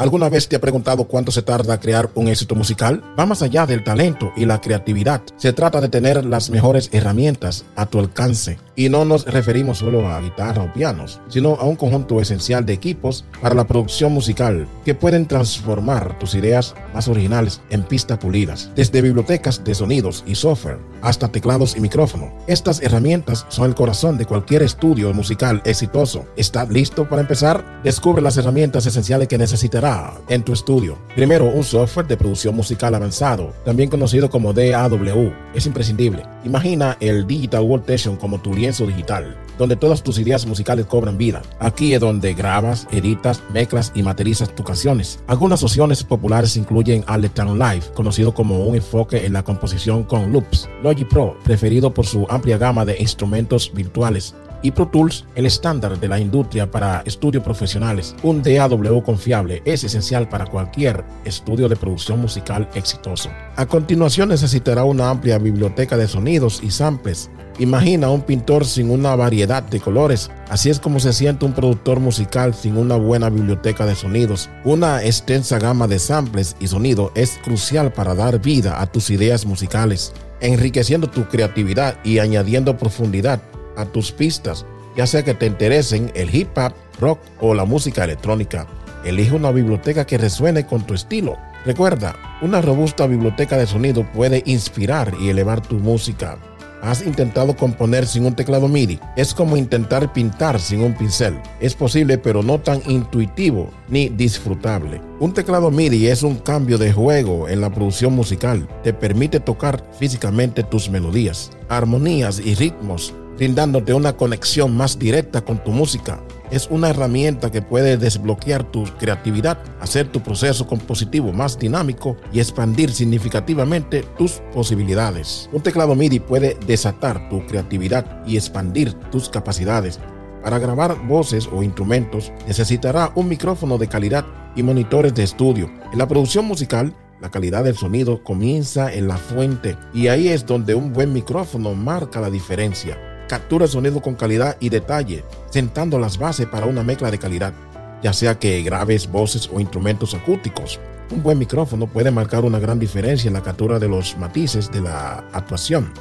¿Alguna vez te ha preguntado cuánto se tarda crear un éxito musical? Va más allá del talento y la creatividad. Se trata de tener las mejores herramientas a tu alcance. Y no nos referimos solo a guitarra o pianos, sino a un conjunto esencial de equipos para la producción musical que pueden transformar tus ideas más originales en pistas pulidas. Desde bibliotecas de sonidos y software hasta teclados y micrófono. Estas herramientas son el corazón de cualquier estudio musical exitoso. ¿Estás listo para empezar? Descubre las herramientas esenciales que necesitarás en tu estudio. Primero, un software de producción musical avanzado, también conocido como DAW, es imprescindible. Imagina el Digital Workstation como tu lienzo digital, donde todas tus ideas musicales cobran vida. Aquí es donde grabas, editas, mezclas y materializas tus canciones. Algunas opciones populares incluyen Aletan Live, conocido como un enfoque en la composición con loops, Logic Pro, preferido por su amplia gama de instrumentos virtuales, y Pro Tools, el estándar de la industria para estudios profesionales. Un DAW confiable es esencial para cualquier estudio de producción musical exitoso. A continuación necesitará una amplia biblioteca de sonidos y samples. Imagina un pintor sin una variedad de colores. Así es como se siente un productor musical sin una buena biblioteca de sonidos. Una extensa gama de samples y sonido es crucial para dar vida a tus ideas musicales, enriqueciendo tu creatividad y añadiendo profundidad tus pistas, ya sea que te interesen el hip hop, rock o la música electrónica. Elige una biblioteca que resuene con tu estilo. Recuerda, una robusta biblioteca de sonido puede inspirar y elevar tu música. ¿Has intentado componer sin un teclado MIDI? Es como intentar pintar sin un pincel. Es posible pero no tan intuitivo ni disfrutable. Un teclado MIDI es un cambio de juego en la producción musical. Te permite tocar físicamente tus melodías, armonías y ritmos brindándote una conexión más directa con tu música. Es una herramienta que puede desbloquear tu creatividad, hacer tu proceso compositivo más dinámico y expandir significativamente tus posibilidades. Un teclado MIDI puede desatar tu creatividad y expandir tus capacidades. Para grabar voces o instrumentos necesitará un micrófono de calidad y monitores de estudio. En la producción musical, la calidad del sonido comienza en la fuente y ahí es donde un buen micrófono marca la diferencia captura el sonido con calidad y detalle, sentando las bases para una mezcla de calidad, ya sea que grabes voces o instrumentos acústicos. Un buen micrófono puede marcar una gran diferencia en la captura de los matices de la actuación.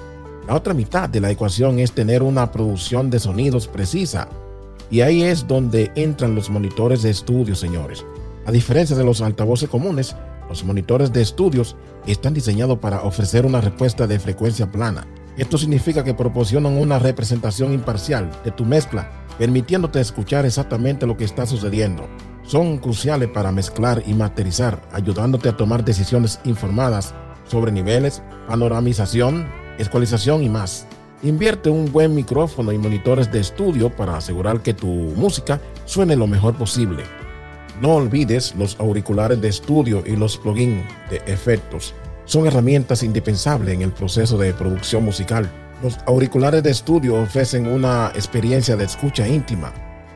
La otra mitad de la ecuación es tener una producción de sonidos precisa. Y ahí es donde entran los monitores de estudio, señores. A diferencia de los altavoces comunes, los monitores de estudios están diseñados para ofrecer una respuesta de frecuencia plana, esto significa que proporcionan una representación imparcial de tu mezcla, permitiéndote escuchar exactamente lo que está sucediendo. Son cruciales para mezclar y masterizar, ayudándote a tomar decisiones informadas sobre niveles, panoramización, escualización y más. Invierte un buen micrófono y monitores de estudio para asegurar que tu música suene lo mejor posible. No olvides los auriculares de estudio y los plugins de efectos son herramientas indispensables en el proceso de producción musical. Los auriculares de estudio ofrecen una experiencia de escucha íntima.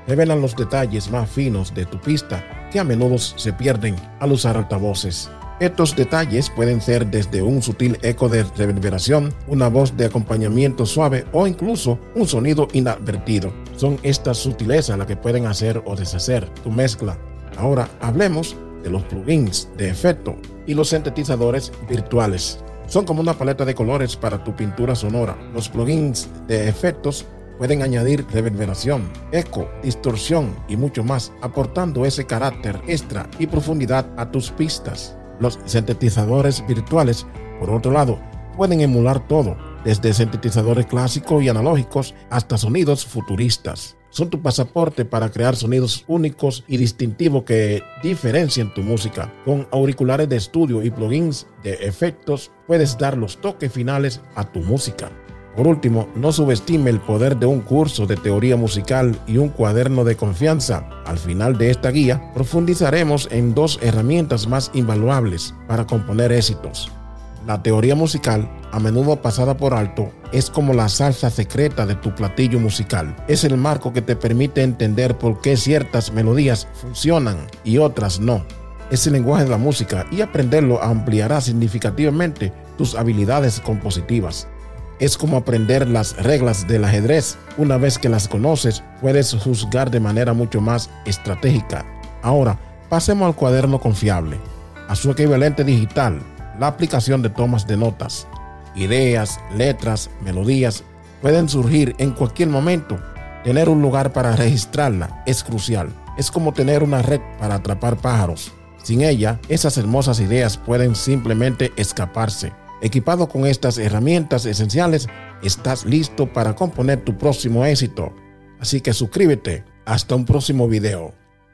Revelan los detalles más finos de tu pista que a menudo se pierden al usar altavoces. Estos detalles pueden ser desde un sutil eco de reverberación, una voz de acompañamiento suave o incluso un sonido inadvertido. Son estas sutilezas las que pueden hacer o deshacer tu mezcla. Ahora hablemos de los plugins de efecto y los sintetizadores virtuales. Son como una paleta de colores para tu pintura sonora. Los plugins de efectos pueden añadir reverberación, eco, distorsión y mucho más, aportando ese carácter extra y profundidad a tus pistas. Los sintetizadores virtuales, por otro lado, pueden emular todo, desde sintetizadores clásicos y analógicos hasta sonidos futuristas son tu pasaporte para crear sonidos únicos y distintivos que diferencien tu música. Con auriculares de estudio y plugins de efectos puedes dar los toques finales a tu música. Por último, no subestime el poder de un curso de teoría musical y un cuaderno de confianza. Al final de esta guía, profundizaremos en dos herramientas más invaluables para componer éxitos. La teoría musical, a menudo pasada por alto, es como la salsa secreta de tu platillo musical. Es el marco que te permite entender por qué ciertas melodías funcionan y otras no. Es el lenguaje de la música y aprenderlo ampliará significativamente tus habilidades compositivas. Es como aprender las reglas del ajedrez. Una vez que las conoces, puedes juzgar de manera mucho más estratégica. Ahora, Pasemos al cuaderno confiable, a su equivalente digital, la aplicación de tomas de notas. Ideas, letras, melodías pueden surgir en cualquier momento. Tener un lugar para registrarla es crucial. Es como tener una red para atrapar pájaros. Sin ella, esas hermosas ideas pueden simplemente escaparse. Equipado con estas herramientas esenciales, estás listo para componer tu próximo éxito. Así que suscríbete. Hasta un próximo video.